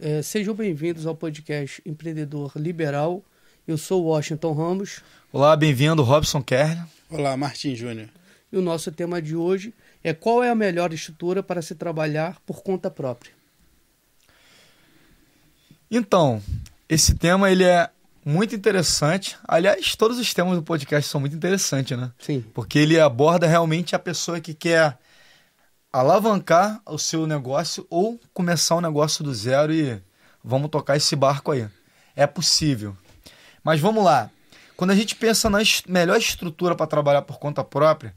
É, sejam bem-vindos ao podcast Empreendedor Liberal. Eu sou Washington Ramos. Olá, bem-vindo, Robson Kerr. Olá, Martin Júnior. E o nosso tema de hoje é qual é a melhor estrutura para se trabalhar por conta própria. Então, esse tema ele é muito interessante. Aliás, todos os temas do podcast são muito interessantes, né? Sim. Porque ele aborda realmente a pessoa que quer alavancar o seu negócio ou começar um negócio do zero e vamos tocar esse barco aí. É possível. Mas vamos lá. Quando a gente pensa na melhor estrutura para trabalhar por conta própria,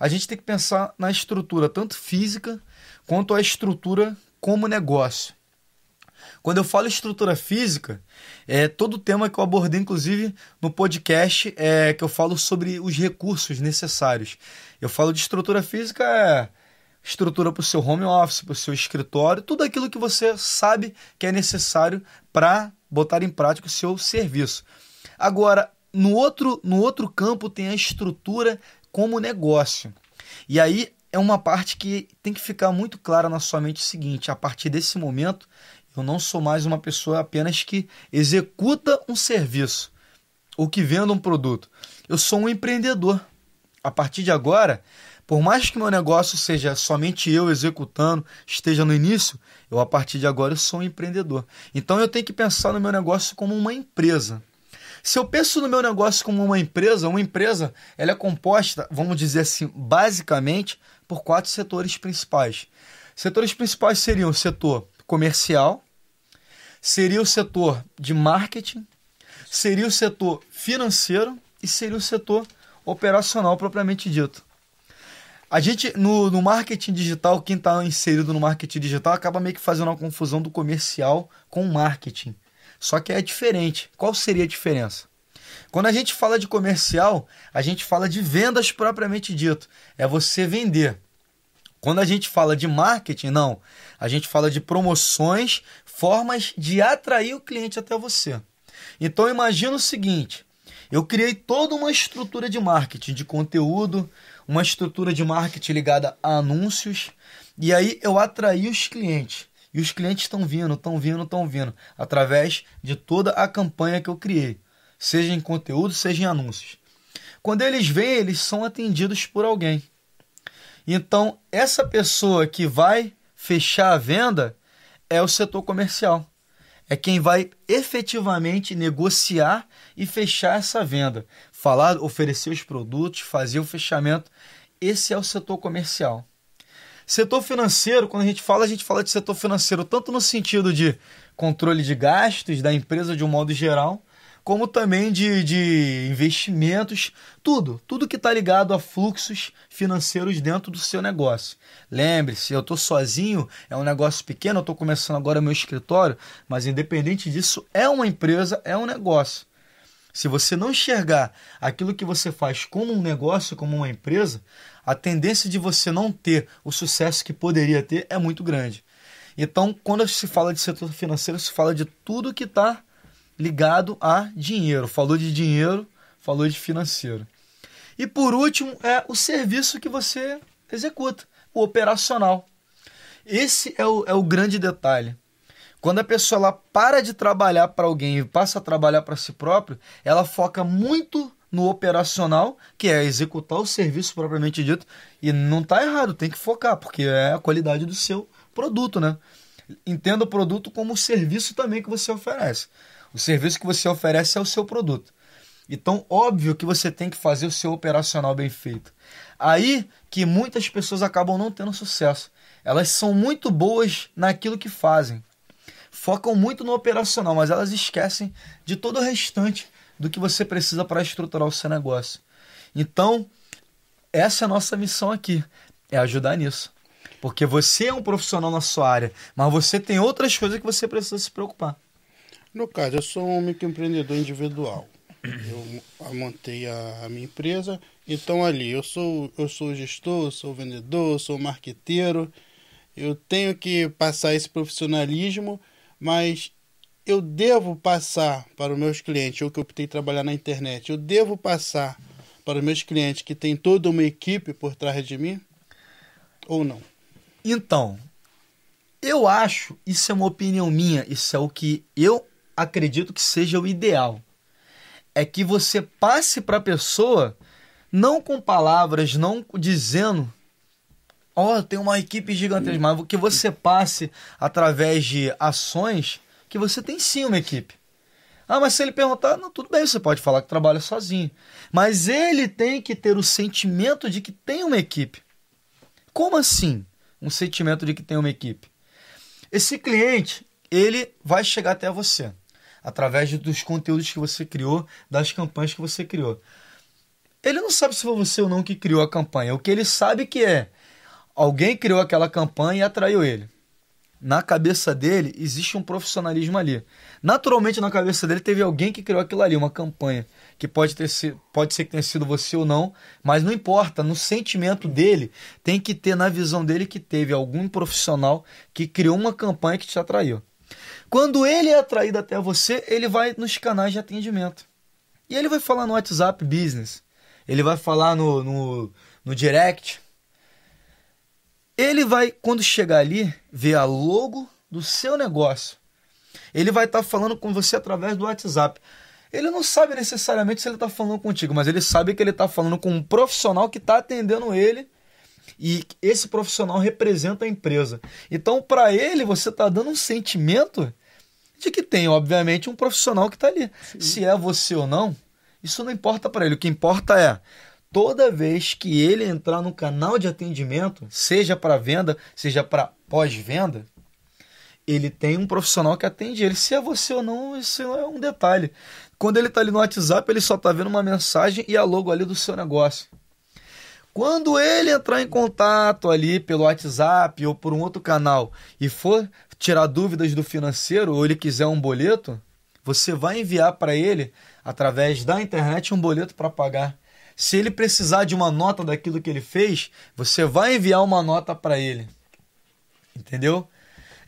a gente tem que pensar na estrutura tanto física quanto a estrutura como negócio. Quando eu falo estrutura física, é todo o tema que eu abordei, inclusive, no podcast, é que eu falo sobre os recursos necessários. Eu falo de estrutura física, é estrutura para o seu home office, para o seu escritório, tudo aquilo que você sabe que é necessário para botar em prática o seu serviço. Agora, no outro, no outro campo tem a estrutura como negócio. E aí é uma parte que tem que ficar muito clara na sua mente o seguinte: a partir desse momento, eu não sou mais uma pessoa apenas que executa um serviço ou que venda um produto. Eu sou um empreendedor. A partir de agora, por mais que meu negócio seja somente eu executando, esteja no início, eu a partir de agora sou um empreendedor. Então eu tenho que pensar no meu negócio como uma empresa. Se eu penso no meu negócio como uma empresa, uma empresa ela é composta, vamos dizer assim, basicamente por quatro setores principais. Setores principais seriam o setor comercial, seria o setor de marketing, seria o setor financeiro e seria o setor operacional propriamente dito. A gente, no, no marketing digital, quem está inserido no marketing digital acaba meio que fazendo uma confusão do comercial com o marketing. Só que é diferente. Qual seria a diferença? Quando a gente fala de comercial, a gente fala de vendas propriamente dito. É você vender. Quando a gente fala de marketing, não. A gente fala de promoções, formas de atrair o cliente até você. Então imagina o seguinte: eu criei toda uma estrutura de marketing, de conteúdo, uma estrutura de marketing ligada a anúncios, e aí eu atraí os clientes. E os clientes estão vindo, estão vindo, estão vindo, através de toda a campanha que eu criei, seja em conteúdo, seja em anúncios. Quando eles vêm, eles são atendidos por alguém. Então, essa pessoa que vai fechar a venda é o setor comercial. É quem vai efetivamente negociar e fechar essa venda falar, oferecer os produtos, fazer o fechamento. Esse é o setor comercial. Setor financeiro, quando a gente fala, a gente fala de setor financeiro tanto no sentido de controle de gastos da empresa de um modo geral, como também de, de investimentos, tudo, tudo que está ligado a fluxos financeiros dentro do seu negócio. Lembre-se, eu estou sozinho, é um negócio pequeno, eu estou começando agora meu escritório, mas independente disso, é uma empresa, é um negócio. Se você não enxergar aquilo que você faz como um negócio, como uma empresa, a tendência de você não ter o sucesso que poderia ter é muito grande. Então, quando se fala de setor financeiro, se fala de tudo que está ligado a dinheiro. Falou de dinheiro, falou de financeiro. E por último, é o serviço que você executa, o operacional. Esse é o, é o grande detalhe. Quando a pessoa ela para de trabalhar para alguém e passa a trabalhar para si próprio, ela foca muito no operacional, que é executar o serviço propriamente dito, e não está errado, tem que focar, porque é a qualidade do seu produto, né? Entenda o produto como o serviço também que você oferece. O serviço que você oferece é o seu produto. Então, óbvio que você tem que fazer o seu operacional bem feito. Aí que muitas pessoas acabam não tendo sucesso. Elas são muito boas naquilo que fazem, focam muito no operacional, mas elas esquecem de todo o restante do que você precisa para estruturar o seu negócio. Então, essa é a nossa missão aqui, é ajudar nisso. Porque você é um profissional na sua área, mas você tem outras coisas que você precisa se preocupar. No caso, eu sou um microempreendedor individual. Eu montei a, minha empresa, então ali eu sou eu sou gestor, eu sou vendedor, eu sou marqueteiro. Eu tenho que passar esse profissionalismo mas eu devo passar para os meus clientes, ou que eu optei trabalhar na internet, eu devo passar para os meus clientes que tem toda uma equipe por trás de mim? Ou não? Então, Eu acho, isso é uma opinião minha, isso é o que eu acredito que seja o ideal. É que você passe para a pessoa não com palavras, não dizendo ó, oh, tem uma equipe gigantesca, mas que você passe através de ações que você tem sim uma equipe. Ah, mas se ele perguntar, não, tudo bem, você pode falar que trabalha sozinho. Mas ele tem que ter o sentimento de que tem uma equipe. Como assim? Um sentimento de que tem uma equipe. Esse cliente, ele vai chegar até você através dos conteúdos que você criou, das campanhas que você criou. Ele não sabe se foi você ou não que criou a campanha. O que ele sabe que é alguém criou aquela campanha e atraiu ele. Na cabeça dele existe um profissionalismo ali. Naturalmente na cabeça dele teve alguém que criou aquilo ali, uma campanha que pode ter pode ser que tenha sido você ou não, mas não importa. No sentimento dele tem que ter na visão dele que teve algum profissional que criou uma campanha que te atraiu. Quando ele é atraído até você, ele vai nos canais de atendimento e ele vai falar no WhatsApp Business, ele vai falar no, no, no direct ele vai, quando chegar ali, ver a logo do seu negócio. Ele vai estar tá falando com você através do WhatsApp. Ele não sabe necessariamente se ele está falando contigo, mas ele sabe que ele está falando com um profissional que está atendendo ele e esse profissional representa a empresa. Então, para ele, você está dando um sentimento de que tem, obviamente, um profissional que está ali. Sim. Se é você ou não, isso não importa para ele. O que importa é toda vez que ele entrar no canal de atendimento, seja para venda, seja para pós-venda, ele tem um profissional que atende ele. Se é você ou não, isso é um detalhe. Quando ele está ali no WhatsApp, ele só está vendo uma mensagem e a logo ali do seu negócio. Quando ele entrar em contato ali pelo WhatsApp ou por um outro canal e for tirar dúvidas do financeiro ou ele quiser um boleto, você vai enviar para ele através da internet um boleto para pagar. Se ele precisar de uma nota daquilo que ele fez, você vai enviar uma nota para ele. Entendeu?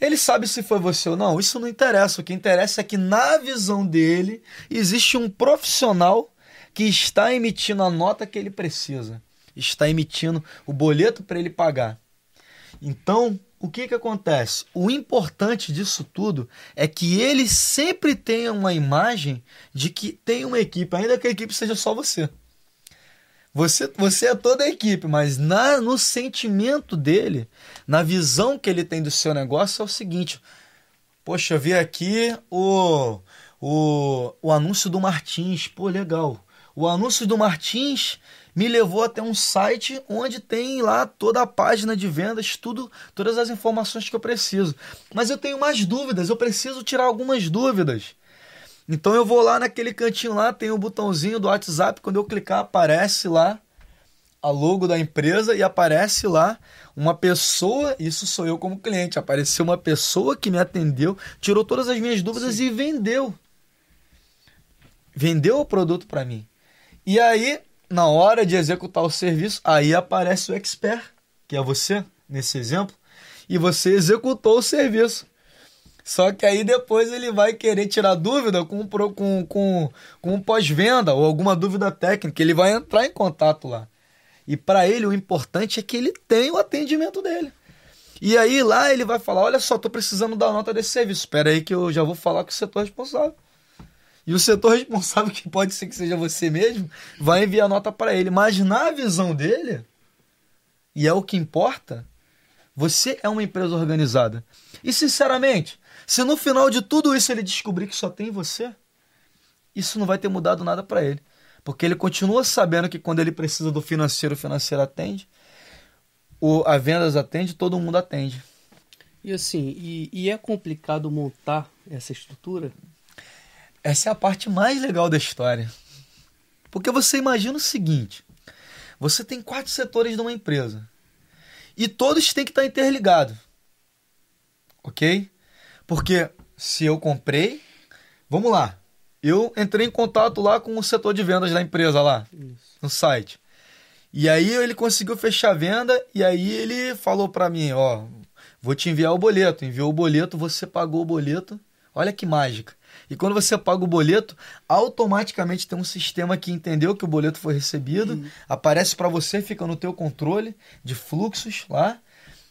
Ele sabe se foi você ou não, isso não interessa. O que interessa é que, na visão dele, existe um profissional que está emitindo a nota que ele precisa, está emitindo o boleto para ele pagar. Então, o que, que acontece? O importante disso tudo é que ele sempre tenha uma imagem de que tem uma equipe, ainda que a equipe seja só você. Você, você é toda a equipe, mas na, no sentimento dele, na visão que ele tem do seu negócio, é o seguinte: Poxa, vi aqui o, o, o anúncio do Martins, pô, legal. O anúncio do Martins me levou até um site onde tem lá toda a página de vendas, tudo, todas as informações que eu preciso. Mas eu tenho mais dúvidas, eu preciso tirar algumas dúvidas. Então eu vou lá naquele cantinho lá, tem o um botãozinho do WhatsApp, quando eu clicar aparece lá a logo da empresa e aparece lá uma pessoa, isso sou eu como cliente, apareceu uma pessoa que me atendeu, tirou todas as minhas dúvidas Sim. e vendeu. Vendeu o produto para mim. E aí, na hora de executar o serviço, aí aparece o expert, que é você, nesse exemplo, e você executou o serviço. Só que aí depois ele vai querer tirar dúvida com, com, com, com um pós-venda ou alguma dúvida técnica. Ele vai entrar em contato lá. E para ele o importante é que ele tenha o atendimento dele. E aí lá ele vai falar: Olha só, estou precisando da nota desse serviço. Espera aí que eu já vou falar com o setor responsável. E o setor responsável, que pode ser que seja você mesmo, vai enviar nota para ele. Mas na visão dele, e é o que importa, você é uma empresa organizada. E sinceramente, se no final de tudo isso ele descobrir que só tem você, isso não vai ter mudado nada para ele. Porque ele continua sabendo que quando ele precisa do financeiro, o financeiro atende, o, a vendas atende, todo mundo atende. E assim, e, e é complicado montar essa estrutura? Essa é a parte mais legal da história. Porque você imagina o seguinte: você tem quatro setores de uma empresa. E todos têm que estar interligados. Ok? Porque se eu comprei, vamos lá. Eu entrei em contato lá com o setor de vendas da empresa lá, Isso. no site. E aí ele conseguiu fechar a venda e aí ele falou para mim, ó, vou te enviar o boleto. Enviou o boleto, você pagou o boleto. Olha que mágica. E quando você paga o boleto, automaticamente tem um sistema que entendeu que o boleto foi recebido, aparece para você, fica no teu controle de fluxos lá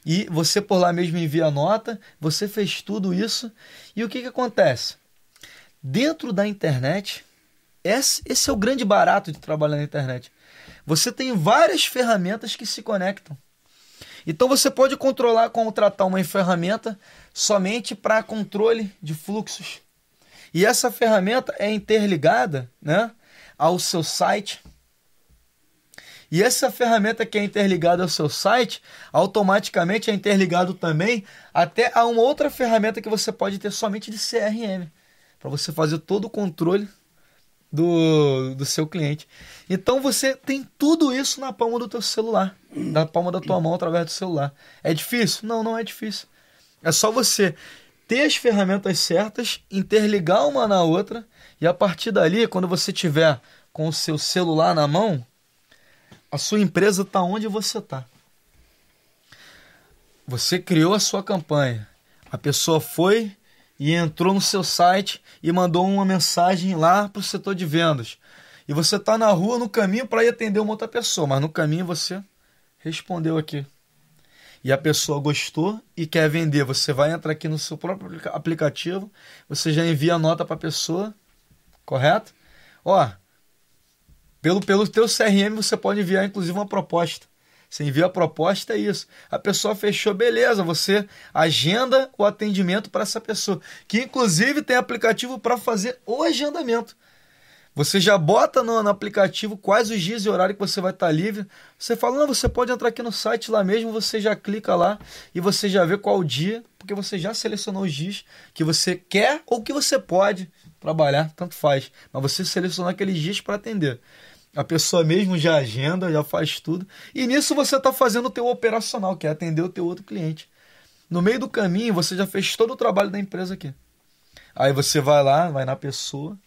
E você por lá mesmo envia a nota, você fez tudo isso. E o que, que acontece? Dentro da internet, esse, esse é o grande barato de trabalhar na internet. Você tem várias ferramentas que se conectam. Então você pode controlar, contratar uma ferramenta somente para controle de fluxos. E essa ferramenta é interligada né, ao seu site. E essa ferramenta que é interligada ao seu site, automaticamente é interligado também até a uma outra ferramenta que você pode ter somente de CRM, para você fazer todo o controle do, do seu cliente. Então você tem tudo isso na palma do teu celular, na palma da tua mão através do celular. É difícil? Não, não é difícil. É só você ter as ferramentas certas, interligar uma na outra e a partir dali, quando você tiver com o seu celular na mão, a sua empresa está onde você está. Você criou a sua campanha. A pessoa foi e entrou no seu site e mandou uma mensagem lá para o setor de vendas. E você está na rua, no caminho para ir atender uma outra pessoa, mas no caminho você respondeu aqui. E a pessoa gostou e quer vender. Você vai entrar aqui no seu próprio aplicativo, você já envia a nota para a pessoa, correto? Ó, pelo, pelo teu CRM você pode enviar inclusive uma proposta. Você envia a proposta, é isso. A pessoa fechou, beleza. Você agenda o atendimento para essa pessoa. Que inclusive tem aplicativo para fazer o agendamento. Você já bota no, no, aplicativo quais os dias e horário que você vai estar livre. Você fala, não, você pode entrar aqui no site lá mesmo, você já clica lá e você já vê qual dia, porque você já selecionou os dias que você quer ou que você pode trabalhar, tanto faz. Mas você selecionou aqueles dias para atender. A pessoa mesmo já agenda, já faz tudo. E nisso você está fazendo o teu operacional, que é atender o teu outro cliente. No meio do caminho, você já fez todo o trabalho da empresa aqui. Aí você vai lá, vai na pessoa,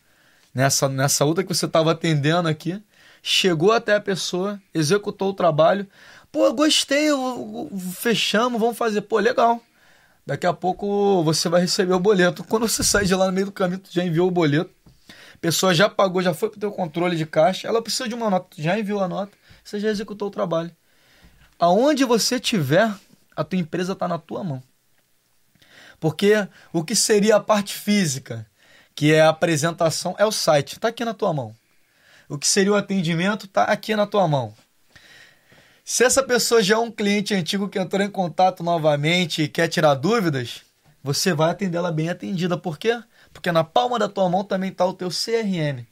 nessa, nessa outra que você estava atendendo aqui, chegou até a pessoa, executou o trabalho. Pô, gostei, fechamos, vamos fazer. Pô, legal. Daqui a pouco você vai receber o boleto. Quando você sai de lá no meio do caminho, tu já enviou o boleto pessoa já pagou, já foi para o teu controle de caixa, ela precisa de uma nota, já enviou a nota, você já executou o trabalho. Aonde você tiver, a tua empresa está na tua mão. Porque o que seria a parte física, que é a apresentação, é o site, está aqui na tua mão. O que seria o atendimento, está aqui na tua mão. Se essa pessoa já é um cliente antigo que entrou em contato novamente e quer tirar dúvidas, você vai atender ela bem atendida. Por quê? Porque na palma da tua mão também está o teu CRM.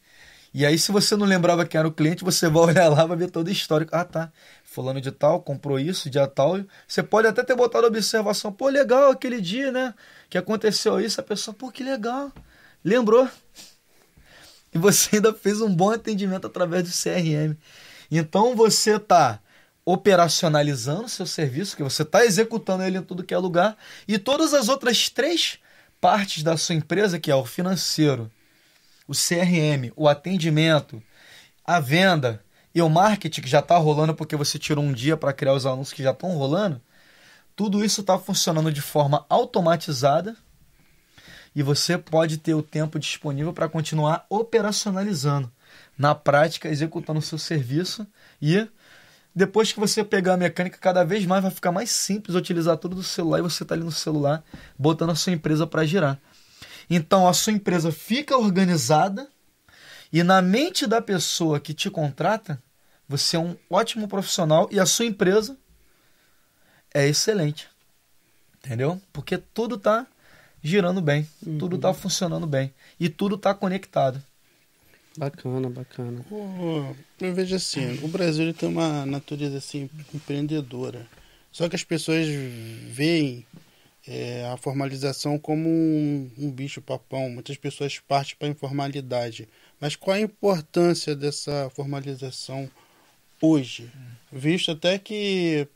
E aí, se você não lembrava quem era o cliente, você vai olhar lá, vai ver todo o histórico. Ah, tá. Fulano de tal, comprou isso, dia tal. Você pode até ter botado observação. Pô, legal aquele dia, né? Que aconteceu isso. A pessoa, pô, que legal. Lembrou. E você ainda fez um bom atendimento através do CRM. Então, você está operacionalizando seu serviço, que você está executando ele em tudo que é lugar. E todas as outras três partes da sua empresa, que é o financeiro, o CRM, o atendimento, a venda e o marketing, que já está rolando porque você tirou um dia para criar os anúncios que já estão rolando, tudo isso está funcionando de forma automatizada e você pode ter o tempo disponível para continuar operacionalizando, na prática, executando o seu serviço e depois que você pegar a mecânica, cada vez mais vai ficar mais simples utilizar tudo do celular e você está ali no celular botando a sua empresa para girar. Então a sua empresa fica organizada e na mente da pessoa que te contrata, você é um ótimo profissional e a sua empresa é excelente. Entendeu? Porque tudo está girando bem, uhum. tudo está funcionando bem e tudo está conectado. Bacana, bacana. Oh, eu vejo assim, o Brasil tem uma natureza assim empreendedora. Só que as pessoas veem é, a formalização como um, um bicho papão. Muitas pessoas partem para a informalidade. Mas qual a importância dessa formalização hoje? Visto até que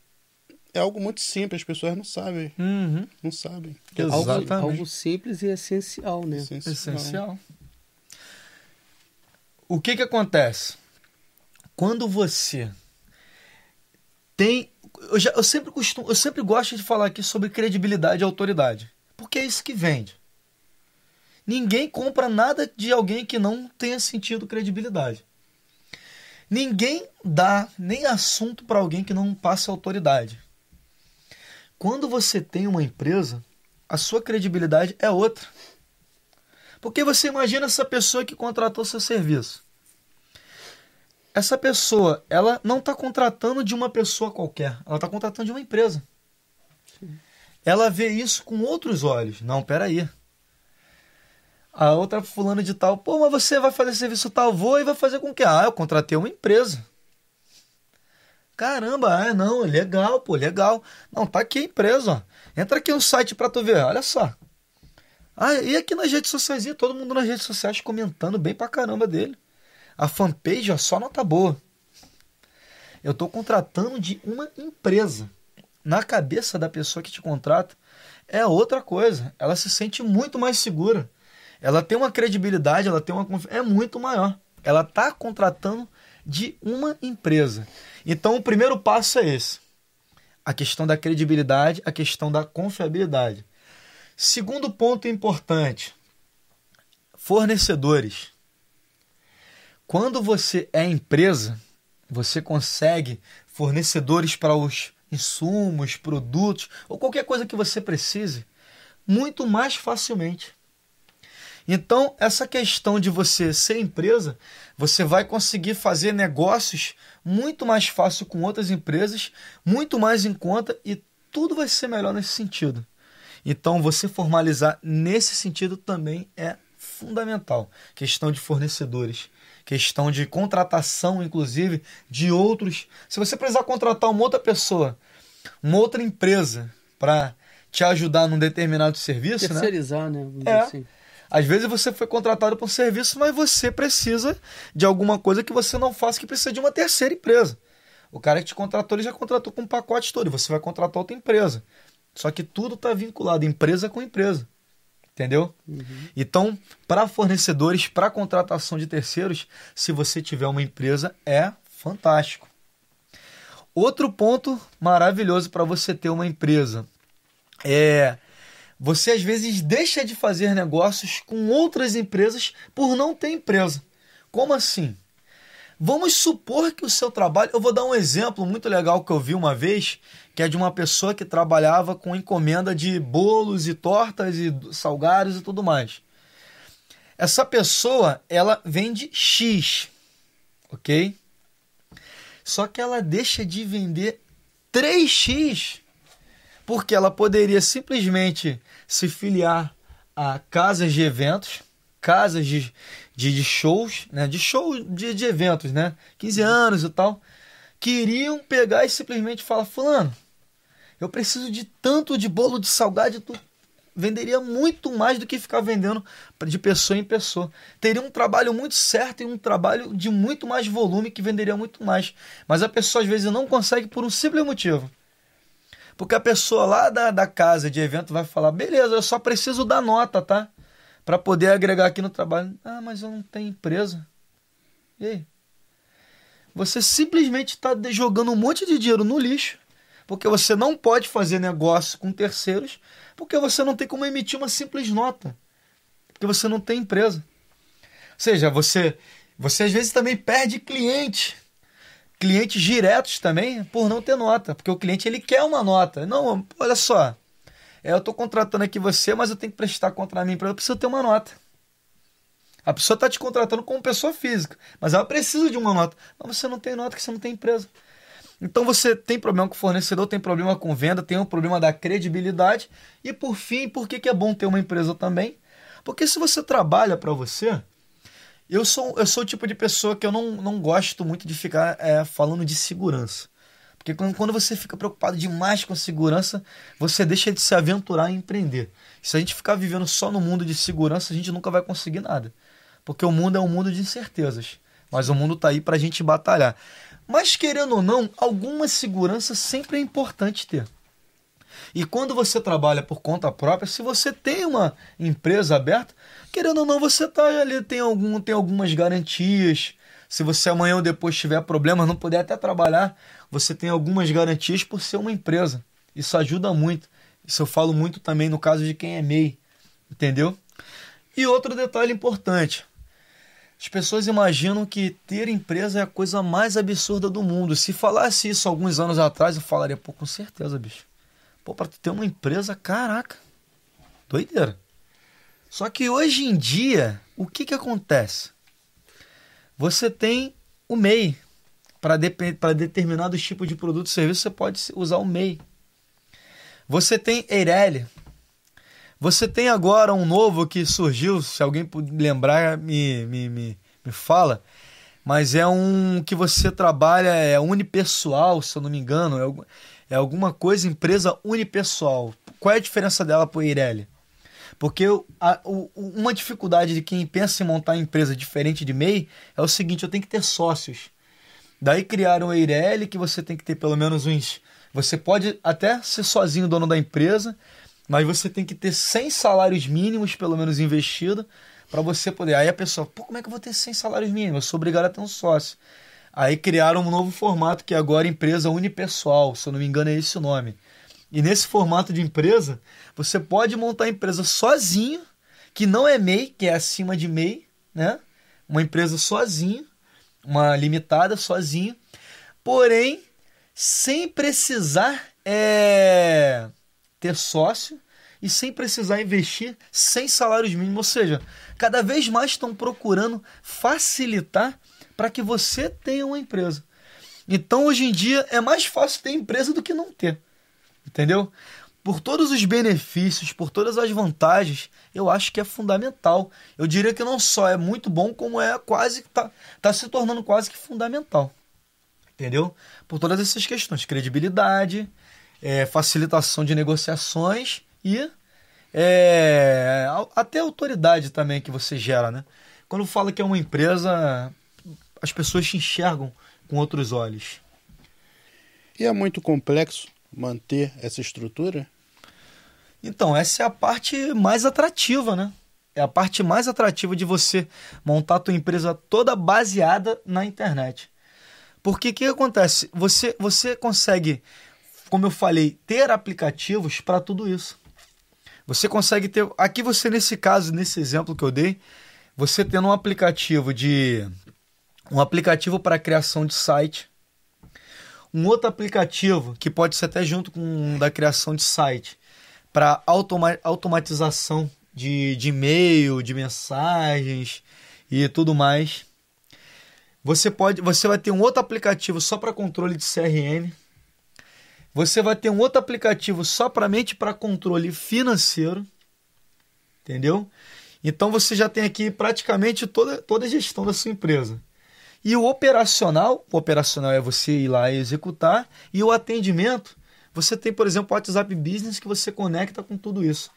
é algo muito simples, as pessoas não sabem. Uhum. Não sabem. Exatamente. Algo, algo simples e essencial, né? Essencial. essencial. O que que acontece? Quando você tem. Eu, já, eu, sempre costumo, eu sempre gosto de falar aqui sobre credibilidade e autoridade. Porque é isso que vende. Ninguém compra nada de alguém que não tenha sentido credibilidade. Ninguém dá nem assunto para alguém que não passe autoridade. Quando você tem uma empresa, a sua credibilidade é outra. Porque você imagina essa pessoa que contratou seu serviço. Essa pessoa, ela não está contratando de uma pessoa qualquer, ela está contratando de uma empresa. Sim. Ela vê isso com outros olhos. Não, peraí. A outra fulano de tal, pô, mas você vai fazer serviço tal, vou e vai fazer com que? Ah, eu contratei uma empresa. Caramba, ah, não, legal, pô, legal. Não, tá aqui a empresa, ó. Entra aqui no site pra tu ver, olha só. Ah, e aqui nas redes sociais, todo mundo nas redes sociais comentando bem pra caramba dele. A fanpage, ó, só nota boa. Eu tô contratando de uma empresa. Na cabeça da pessoa que te contrata, é outra coisa. Ela se sente muito mais segura. Ela tem uma credibilidade, ela tem uma confiança, é muito maior. Ela tá contratando de uma empresa. Então, o primeiro passo é esse: a questão da credibilidade, a questão da confiabilidade. Segundo ponto importante: fornecedores. Quando você é empresa, você consegue fornecedores para os insumos, produtos ou qualquer coisa que você precise muito mais facilmente. Então, essa questão de você ser empresa, você vai conseguir fazer negócios muito mais fácil com outras empresas, muito mais em conta e tudo vai ser melhor nesse sentido. Então, você formalizar nesse sentido também é fundamental. Questão de fornecedores, questão de contratação, inclusive, de outros. Se você precisar contratar uma outra pessoa, uma outra empresa para te ajudar num determinado serviço, né? terceirizar, né? né? É. Assim. Às vezes você foi contratado por um serviço, mas você precisa de alguma coisa que você não faça, que precisa de uma terceira empresa. O cara que te contratou, ele já contratou com um pacote todo, e você vai contratar outra empresa. Só que tudo está vinculado, empresa com empresa. Entendeu? Uhum. Então, para fornecedores, para contratação de terceiros, se você tiver uma empresa, é fantástico. Outro ponto maravilhoso para você ter uma empresa é você às vezes deixa de fazer negócios com outras empresas por não ter empresa. Como assim? Vamos supor que o seu trabalho. Eu vou dar um exemplo muito legal que eu vi uma vez, que é de uma pessoa que trabalhava com encomenda de bolos e tortas e salgados e tudo mais. Essa pessoa, ela vende X, ok? Só que ela deixa de vender 3X porque ela poderia simplesmente se filiar a casas de eventos, casas de, de, de shows, né? de show de, de eventos, né? 15 anos e tal, que iriam pegar e simplesmente falar, fulano, eu preciso de tanto de bolo de salgado, tu venderia muito mais do que ficar vendendo de pessoa em pessoa. Teria um trabalho muito certo e um trabalho de muito mais volume que venderia muito mais. Mas a pessoa às vezes não consegue por um simples motivo. Porque a pessoa lá da, da casa de evento vai falar: beleza, eu só preciso da nota, tá? Para poder agregar aqui no trabalho. Ah, mas eu não tenho empresa. E aí? Você simplesmente está jogando um monte de dinheiro no lixo, porque você não pode fazer negócio com terceiros, porque você não tem como emitir uma simples nota, porque você não tem empresa. Ou seja, você, você às vezes também perde cliente clientes diretos também por não ter nota, porque o cliente ele quer uma nota. Não, olha só, é, eu estou contratando aqui você, mas eu tenho que prestar contra a minha empresa, eu preciso ter uma nota. A pessoa está te contratando como pessoa física, mas ela precisa de uma nota. Mas você não tem nota, que você não tem empresa. Então você tem problema com o fornecedor, tem problema com venda, tem um problema da credibilidade. E por fim, por que, que é bom ter uma empresa também? Porque se você trabalha para você, eu sou, eu sou o tipo de pessoa que eu não, não gosto muito de ficar é, falando de segurança. Porque quando, quando você fica preocupado demais com segurança, você deixa de se aventurar em empreender. Se a gente ficar vivendo só no mundo de segurança, a gente nunca vai conseguir nada. Porque o mundo é um mundo de incertezas. Mas o mundo está aí para a gente batalhar. Mas querendo ou não, alguma segurança sempre é importante ter. E quando você trabalha por conta própria, se você tem uma empresa aberta, querendo ou não, você tá ali, tem, algum, tem algumas garantias. Se você amanhã ou depois tiver problemas, não puder até trabalhar, você tem algumas garantias por ser uma empresa. Isso ajuda muito. Isso eu falo muito também no caso de quem é MEI, entendeu? E outro detalhe importante. As pessoas imaginam que ter empresa é a coisa mais absurda do mundo. Se falasse isso alguns anos atrás, eu falaria, pô, com certeza, bicho. Pô, pra tu ter uma empresa, caraca, doideira. Só que hoje em dia, o que que acontece? Você tem o MEI. Para de, determinados tipos de produto e serviço, você pode usar o MEI. Você tem Eireli. Você tem agora um novo que surgiu, se alguém lembrar, me, me, me, me fala. Mas é um que você trabalha, é unipessoal, se eu não me engano. É, é alguma coisa, empresa unipessoal. Qual é a diferença dela para o Eireli? Porque a, o, uma dificuldade de quem pensa em montar empresa diferente de MEI é o seguinte: eu tenho que ter sócios. Daí criaram o Eireli, que você tem que ter pelo menos uns. Você pode até ser sozinho dono da empresa, mas você tem que ter 100 salários mínimos, pelo menos, investido, para você poder. Aí a pessoa, pô, como é que eu vou ter 100 salários mínimos? Eu sou obrigado a ter um sócio. Aí criaram um novo formato que é agora empresa unipessoal, se eu não me engano é esse o nome. E nesse formato de empresa, você pode montar a empresa sozinho, que não é MEI, que é acima de MEI, né? Uma empresa sozinho, uma limitada sozinho, porém sem precisar é, ter sócio e sem precisar investir sem salários mínimos. Ou seja, cada vez mais estão procurando facilitar para que você tenha uma empresa. Então, hoje em dia, é mais fácil ter empresa do que não ter. Entendeu? Por todos os benefícios, por todas as vantagens, eu acho que é fundamental. Eu diria que não só é muito bom, como é quase que tá, tá se tornando quase que fundamental. Entendeu? Por todas essas questões, credibilidade, é, facilitação de negociações e é, até autoridade também que você gera, né? Quando fala que é uma empresa, as pessoas te enxergam com outros olhos. E é muito complexo manter essa estrutura? Então, essa é a parte mais atrativa, né? É a parte mais atrativa de você montar a tua empresa toda baseada na internet. Porque o que acontece? Você, você consegue, como eu falei, ter aplicativos para tudo isso. Você consegue ter. Aqui você, nesse caso, nesse exemplo que eu dei, você tendo um aplicativo de. Um aplicativo para criação de site um outro aplicativo que pode ser até junto com da criação de site para automa automatização de, de e-mail, de mensagens e tudo mais. Você pode, você vai ter um outro aplicativo só para controle de CRM. Você vai ter um outro aplicativo só para mente para controle financeiro. Entendeu? Então você já tem aqui praticamente toda, toda a gestão da sua empresa. E o operacional, o operacional é você ir lá e executar, e o atendimento, você tem, por exemplo, o WhatsApp Business que você conecta com tudo isso.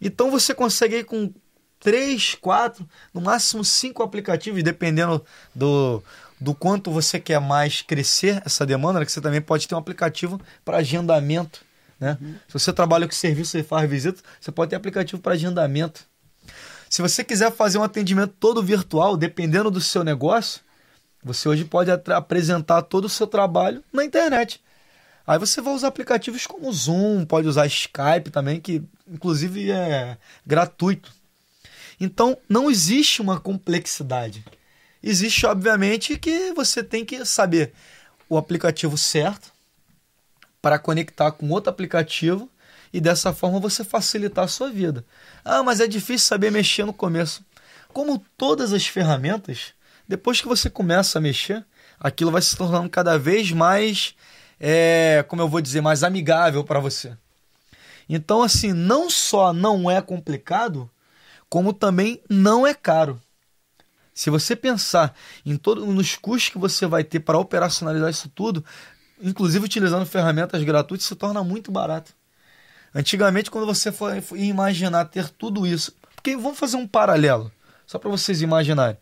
Então você consegue ir com três, quatro, no máximo cinco aplicativos, dependendo do, do quanto você quer mais crescer essa demanda, né? que você também pode ter um aplicativo para agendamento. Né? Se você trabalha com serviço e faz visita, você pode ter aplicativo para agendamento. Se você quiser fazer um atendimento todo virtual, dependendo do seu negócio, você hoje pode apresentar todo o seu trabalho na internet. Aí você vai usar aplicativos como Zoom, pode usar Skype também, que inclusive é gratuito. Então não existe uma complexidade. Existe, obviamente, que você tem que saber o aplicativo certo para conectar com outro aplicativo e dessa forma você facilitar a sua vida. Ah, mas é difícil saber mexer no começo. Como todas as ferramentas, depois que você começa a mexer, aquilo vai se tornando cada vez mais, é, como eu vou dizer, mais amigável para você. Então, assim, não só não é complicado, como também não é caro. Se você pensar em todos nos custos que você vai ter para operacionalizar isso tudo, inclusive utilizando ferramentas gratuitas, se torna muito barato. Antigamente, quando você for imaginar ter tudo isso, porque vamos fazer um paralelo, só para vocês imaginarem.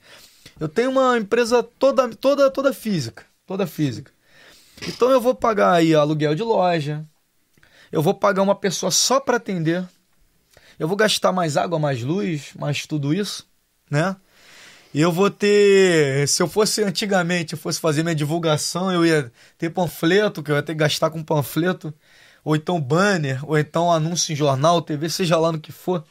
Eu tenho uma empresa toda, toda, toda física, toda física. Então eu vou pagar aí aluguel de loja, eu vou pagar uma pessoa só para atender, eu vou gastar mais água, mais luz, mais tudo isso, né? E eu vou ter, se eu fosse antigamente, eu fosse fazer minha divulgação, eu ia ter panfleto, que eu ia ter que gastar com panfleto, ou então banner, ou então anúncio em jornal, TV, seja lá no que for.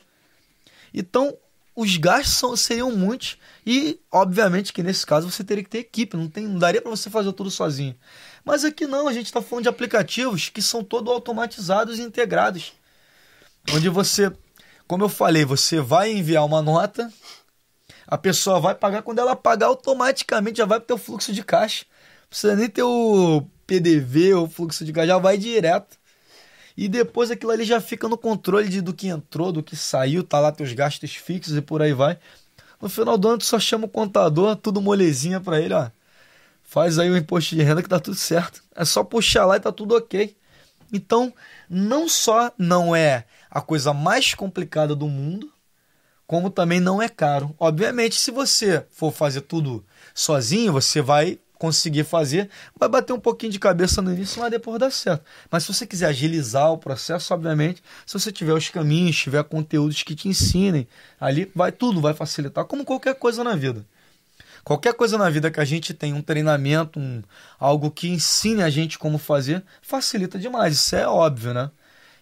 Então, os gastos são, seriam muitos e, obviamente, que nesse caso você teria que ter equipe, não, tem, não daria para você fazer tudo sozinho. Mas aqui não, a gente está falando de aplicativos que são todos automatizados e integrados. Onde você, como eu falei, você vai enviar uma nota, a pessoa vai pagar, quando ela pagar, automaticamente já vai para o fluxo de caixa. Não precisa nem ter o PDV ou fluxo de caixa, já vai direto. E depois aquilo ali já fica no controle de, do que entrou, do que saiu, tá lá teus gastos fixos e por aí vai. No final do ano tu só chama o contador, tudo molezinha para ele, ó. Faz aí o imposto de renda que tá tudo certo. É só puxar lá e tá tudo ok. Então, não só não é a coisa mais complicada do mundo, como também não é caro. Obviamente, se você for fazer tudo sozinho, você vai conseguir fazer, vai bater um pouquinho de cabeça no início, mas depois dá certo. Mas se você quiser agilizar o processo, obviamente, se você tiver os caminhos, tiver conteúdos que te ensinem, ali vai tudo vai facilitar, como qualquer coisa na vida. Qualquer coisa na vida que a gente tem um treinamento, um, algo que ensine a gente como fazer, facilita demais. Isso é óbvio, né?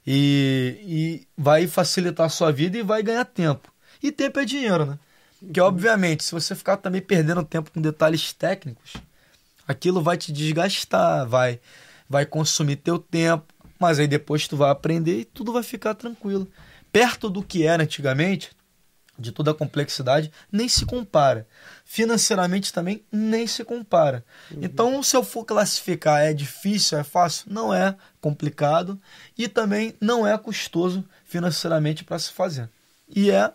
E, e vai facilitar a sua vida e vai ganhar tempo. E tempo é dinheiro, né? Porque, obviamente, se você ficar também perdendo tempo com detalhes técnicos, aquilo vai te desgastar, vai, vai consumir teu tempo, mas aí depois tu vai aprender e tudo vai ficar tranquilo. Perto do que era antigamente, de toda a complexidade, nem se compara. Financeiramente também nem se compara. Uhum. Então, se eu for classificar é difícil, é fácil, não é complicado e também não é custoso financeiramente para se fazer. E é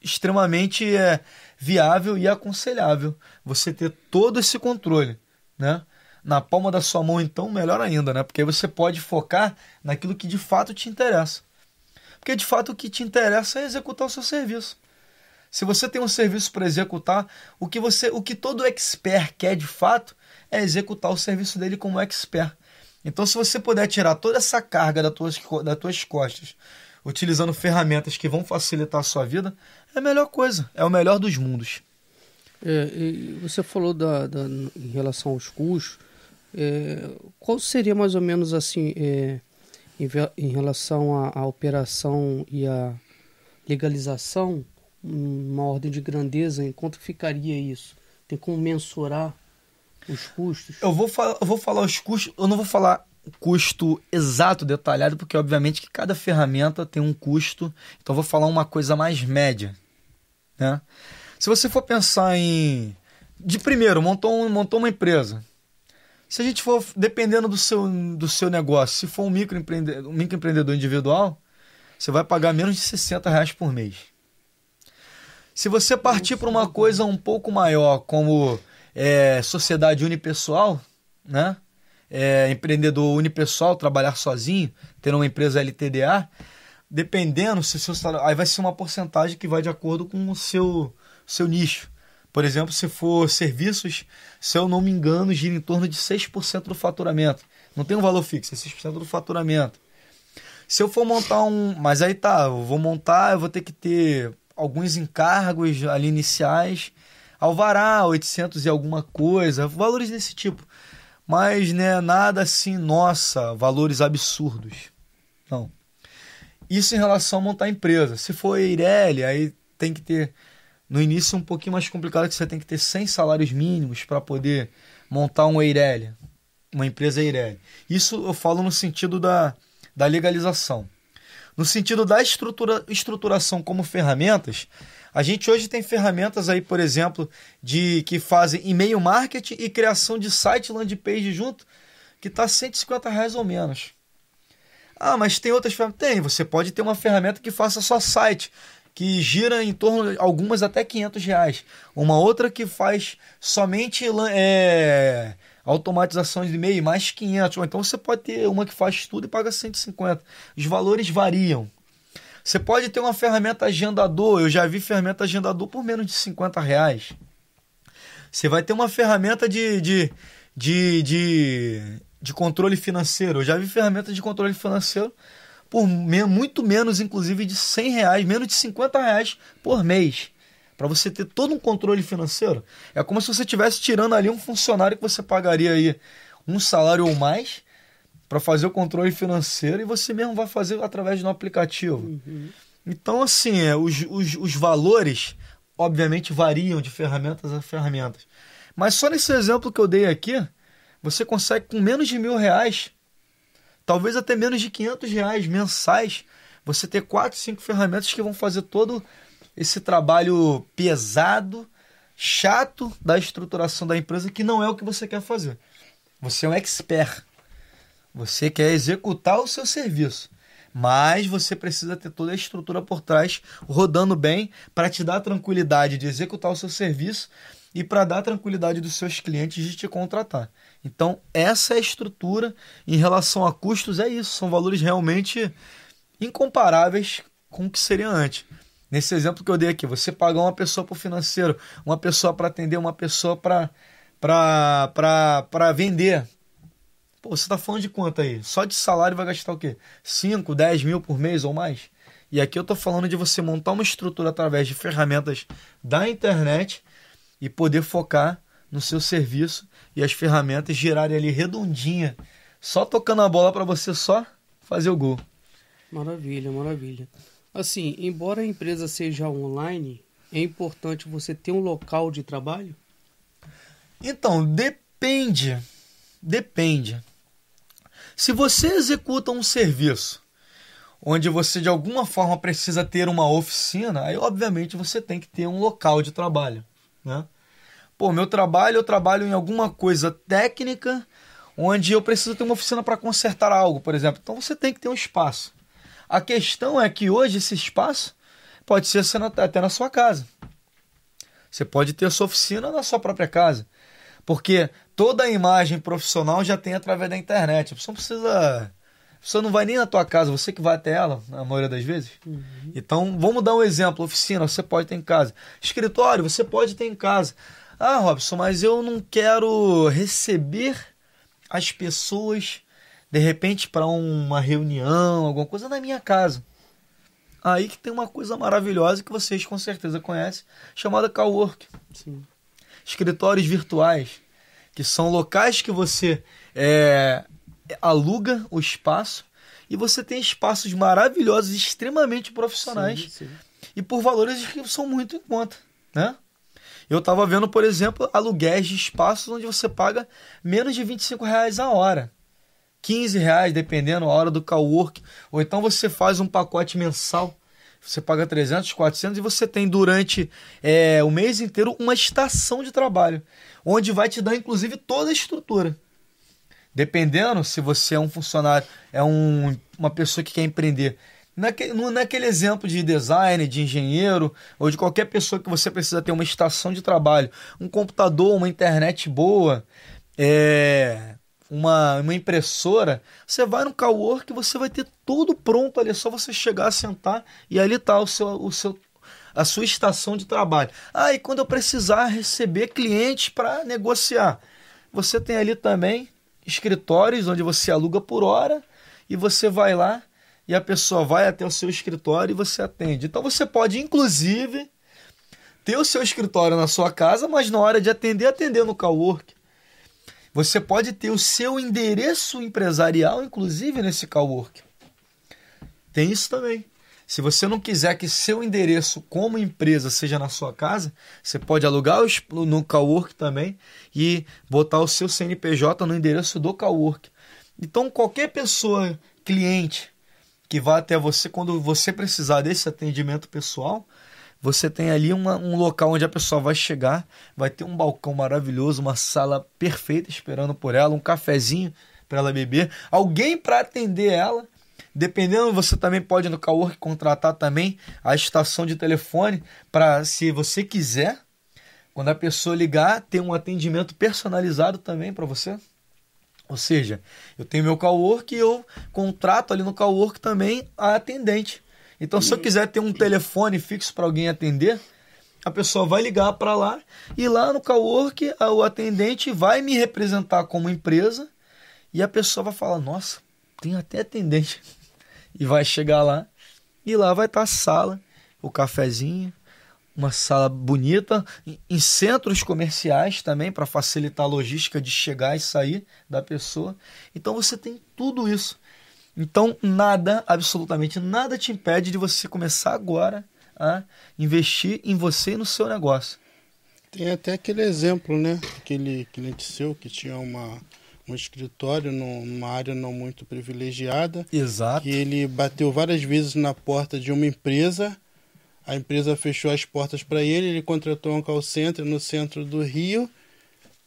extremamente é, viável e aconselhável você ter todo esse controle, né? Na palma da sua mão, então, melhor ainda, né? Porque aí você pode focar naquilo que de fato te interessa. Porque de fato o que te interessa é executar o seu serviço. Se você tem um serviço para executar, o que você, o que todo expert quer de fato é executar o serviço dele como expert. Então, se você puder tirar toda essa carga das tuas, das tuas costas, utilizando ferramentas que vão facilitar a sua vida, é a melhor coisa, é o melhor dos mundos. É, você falou da, da, em relação aos custos. É, qual seria mais ou menos assim é, em, em, relação à, à, operação e à legalização, uma ordem de grandeza, em quanto ficaria isso? Tem como mensurar os custos? Eu vou, falar, eu vou falar os custos, eu não vou falar custo exato, detalhado, porque obviamente que cada ferramenta tem um custo. Então vou falar uma coisa mais média, né? Se você for pensar em de primeiro, montou, um, montou uma empresa. Se a gente for, dependendo do seu, do seu negócio, se for um microempreendedor, um microempreendedor individual, você vai pagar menos de 60 reais por mês. Se você partir para uma coisa um pouco maior, como é, sociedade unipessoal, né? é, empreendedor unipessoal, trabalhar sozinho, ter uma empresa LTDA, dependendo se seu salário, aí vai ser uma porcentagem que vai de acordo com o seu, seu nicho. Por exemplo, se for serviços, se eu não me engano, gira em torno de 6% do faturamento. Não tem um valor fixo, é 6% do faturamento. Se eu for montar um. Mas aí tá, eu vou montar, eu vou ter que ter alguns encargos ali iniciais. Alvará, 800 e alguma coisa, valores desse tipo. Mas né, nada assim, nossa, valores absurdos. Isso em relação a montar empresa. Se for Eireli, aí tem que ter no início um pouquinho mais complicado que você tem que ter 100 salários mínimos para poder montar um Eireli, uma empresa Eireli. Isso eu falo no sentido da, da legalização. No sentido da estrutura, estruturação como ferramentas, a gente hoje tem ferramentas aí, por exemplo, de que fazem e-mail marketing e criação de site landing page junto, que está 150 reais ou menos. Ah, mas tem outras ferramentas? Tem, você pode ter uma ferramenta que faça só site, que gira em torno de algumas até 500 reais. Uma outra que faz somente é, automatização de e-mail, mais 500. Ou então você pode ter uma que faz tudo e paga 150. Os valores variam. Você pode ter uma ferramenta agendador. Eu já vi ferramenta agendador por menos de 50 reais. Você vai ter uma ferramenta de, de, de, de, de controle financeiro. Eu já vi ferramenta de controle financeiro por me, muito menos, inclusive, de 100 reais, menos de 50 reais por mês. Para você ter todo um controle financeiro. É como se você estivesse tirando ali um funcionário que você pagaria aí um salário ou mais para fazer o controle financeiro e você mesmo vai fazer através de um aplicativo. Uhum. Então, assim, é, os, os, os valores, obviamente, variam de ferramentas a ferramentas. Mas só nesse exemplo que eu dei aqui, Você consegue com menos de mil reais, talvez até menos de 500 reais mensais, você ter quatro, cinco ferramentas que vão fazer todo esse trabalho pesado, chato da estruturação da empresa, que não é o que você quer fazer. Você é um expert. Você quer executar o seu serviço. Mas você precisa ter toda a estrutura por trás rodando bem para te dar tranquilidade de executar o seu serviço e para dar tranquilidade dos seus clientes de te contratar. Então, essa é a estrutura em relação a custos, é isso. São valores realmente incomparáveis com o que seria antes. Nesse exemplo que eu dei aqui, você pagar uma pessoa para o financeiro, uma pessoa para atender, uma pessoa para vender. Pô, você está falando de quanto aí? Só de salário vai gastar o quê? 5, 10 mil por mês ou mais? E aqui eu estou falando de você montar uma estrutura através de ferramentas da internet e poder focar no seu serviço e as ferramentas girarem ali redondinha, só tocando a bola para você só fazer o gol. Maravilha, maravilha. Assim, embora a empresa seja online, é importante você ter um local de trabalho? Então, depende. Depende. Se você executa um serviço onde você de alguma forma precisa ter uma oficina, aí obviamente você tem que ter um local de trabalho, né? Pô, meu trabalho, eu trabalho em alguma coisa técnica onde eu preciso ter uma oficina para consertar algo, por exemplo. Então você tem que ter um espaço. A questão é que hoje esse espaço pode ser até na sua casa. Você pode ter a sua oficina na sua própria casa. Porque toda a imagem profissional já tem através da internet. A pessoa não precisa. A pessoa não vai nem na tua casa, você que vai até ela, na maioria das vezes. Uhum. Então, vamos dar um exemplo: oficina, você pode ter em casa. Escritório, você pode ter em casa. Ah, Robson, mas eu não quero receber as pessoas de repente para uma reunião, alguma coisa na minha casa. Aí que tem uma coisa maravilhosa que vocês com certeza conhecem, chamada Cowork. Sim. Escritórios virtuais, que são locais que você é, aluga o espaço e você tem espaços maravilhosos, extremamente profissionais sim, sim. e por valores que são muito em conta, né? Eu estava vendo, por exemplo, aluguéis de espaços onde você paga menos de 25 reais a hora. 15 reais, dependendo a hora do cowork. Ou então você faz um pacote mensal. Você paga 300, 400 e você tem durante é, o mês inteiro uma estação de trabalho, onde vai te dar inclusive toda a estrutura. Dependendo se você é um funcionário, é um, uma pessoa que quer empreender. Naquele, naquele exemplo de design, de engenheiro, ou de qualquer pessoa que você precisa ter uma estação de trabalho, um computador, uma internet boa, é, uma, uma impressora, você vai no Cowork e você vai ter tudo pronto ali, é só você chegar, sentar e ali está o seu, o seu, a sua estação de trabalho. Ah, e quando eu precisar receber clientes para negociar, você tem ali também escritórios onde você aluga por hora e você vai lá e a pessoa vai até o seu escritório e você atende. Então você pode, inclusive, ter o seu escritório na sua casa, mas na hora de atender, atender no Cowork. Você pode ter o seu endereço empresarial, inclusive, nesse cowork. Tem isso também. Se você não quiser que seu endereço como empresa seja na sua casa, você pode alugar no cowork também e botar o seu CNPJ no endereço do cowork. Então, qualquer pessoa, cliente, que vá até você quando você precisar desse atendimento pessoal, você tem ali uma, um local onde a pessoa vai chegar, vai ter um balcão maravilhoso, uma sala perfeita esperando por ela, um cafezinho para ela beber, alguém para atender ela. Dependendo, você também pode no Cowork contratar também a estação de telefone para, se você quiser, quando a pessoa ligar, ter um atendimento personalizado também para você. Ou seja, eu tenho meu Cowork e eu contrato ali no Cowork também a atendente. Então, se eu quiser ter um telefone fixo para alguém atender, a pessoa vai ligar para lá e lá no Cowork o atendente vai me representar como empresa e a pessoa vai falar: Nossa, tem até atendente. E vai chegar lá e lá vai estar tá a sala, o cafezinho, uma sala bonita, em centros comerciais também, para facilitar a logística de chegar e sair da pessoa. Então você tem tudo isso. Então, nada, absolutamente nada te impede de você começar agora a investir em você e no seu negócio. Tem até aquele exemplo, né? Aquele cliente seu que tinha uma, um escritório numa área não muito privilegiada. Exato. Que ele bateu várias vezes na porta de uma empresa. A empresa fechou as portas para ele, ele contratou um call center no centro do Rio.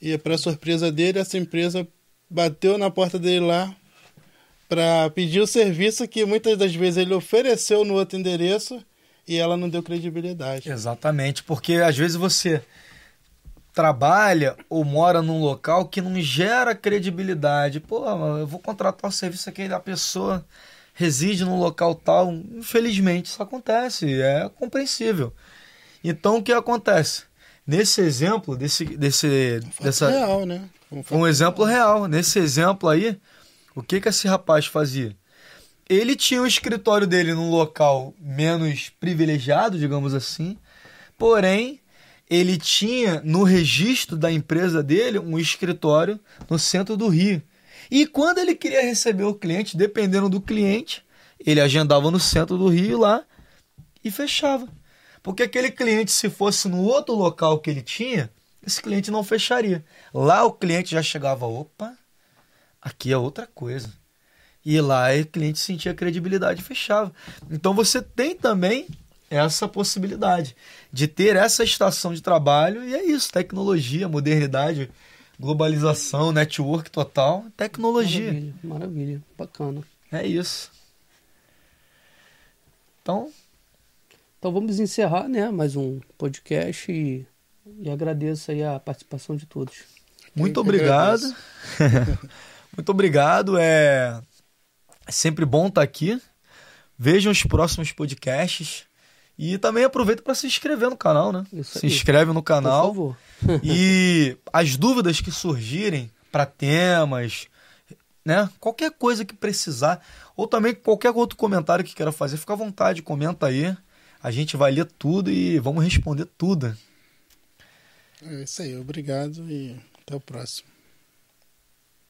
E para surpresa dele, essa empresa bateu na porta dele lá para pedir o serviço que muitas das vezes ele ofereceu no outro endereço e ela não deu credibilidade. Exatamente, porque às vezes você trabalha ou mora num local que não gera credibilidade. Pô, eu vou contratar o serviço aqui da pessoa reside num local tal. Infelizmente, isso acontece, é compreensível. Então, o que acontece? Nesse exemplo, desse, desse, dessa, real, né? Um exemplo real. Nesse exemplo aí, o que que esse rapaz fazia? Ele tinha o escritório dele num local menos privilegiado, digamos assim, porém ele tinha no registro da empresa dele um escritório no centro do Rio. E quando ele queria receber o cliente, dependendo do cliente, ele agendava no centro do Rio lá e fechava. Porque aquele cliente, se fosse no outro local que ele tinha, esse cliente não fecharia. Lá o cliente já chegava, opa, aqui é outra coisa. E lá o cliente sentia credibilidade e fechava. Então você tem também essa possibilidade de ter essa estação de trabalho e é isso, tecnologia, modernidade, globalização, network total, tecnologia. Maravilha, maravilha, bacana. É isso. Então, então vamos encerrar, né, mais um podcast e, e agradeço aí a participação de todos. Muito obrigado. Muito obrigado. É sempre bom estar aqui. Vejam os próximos podcasts. E também aproveita para se inscrever no canal, né? Isso se inscreve no canal. Por favor. e as dúvidas que surgirem para temas, né? Qualquer coisa que precisar, ou também qualquer outro comentário que queira fazer, fica à vontade, comenta aí. A gente vai ler tudo e vamos responder tudo. É isso aí, obrigado e até o próximo.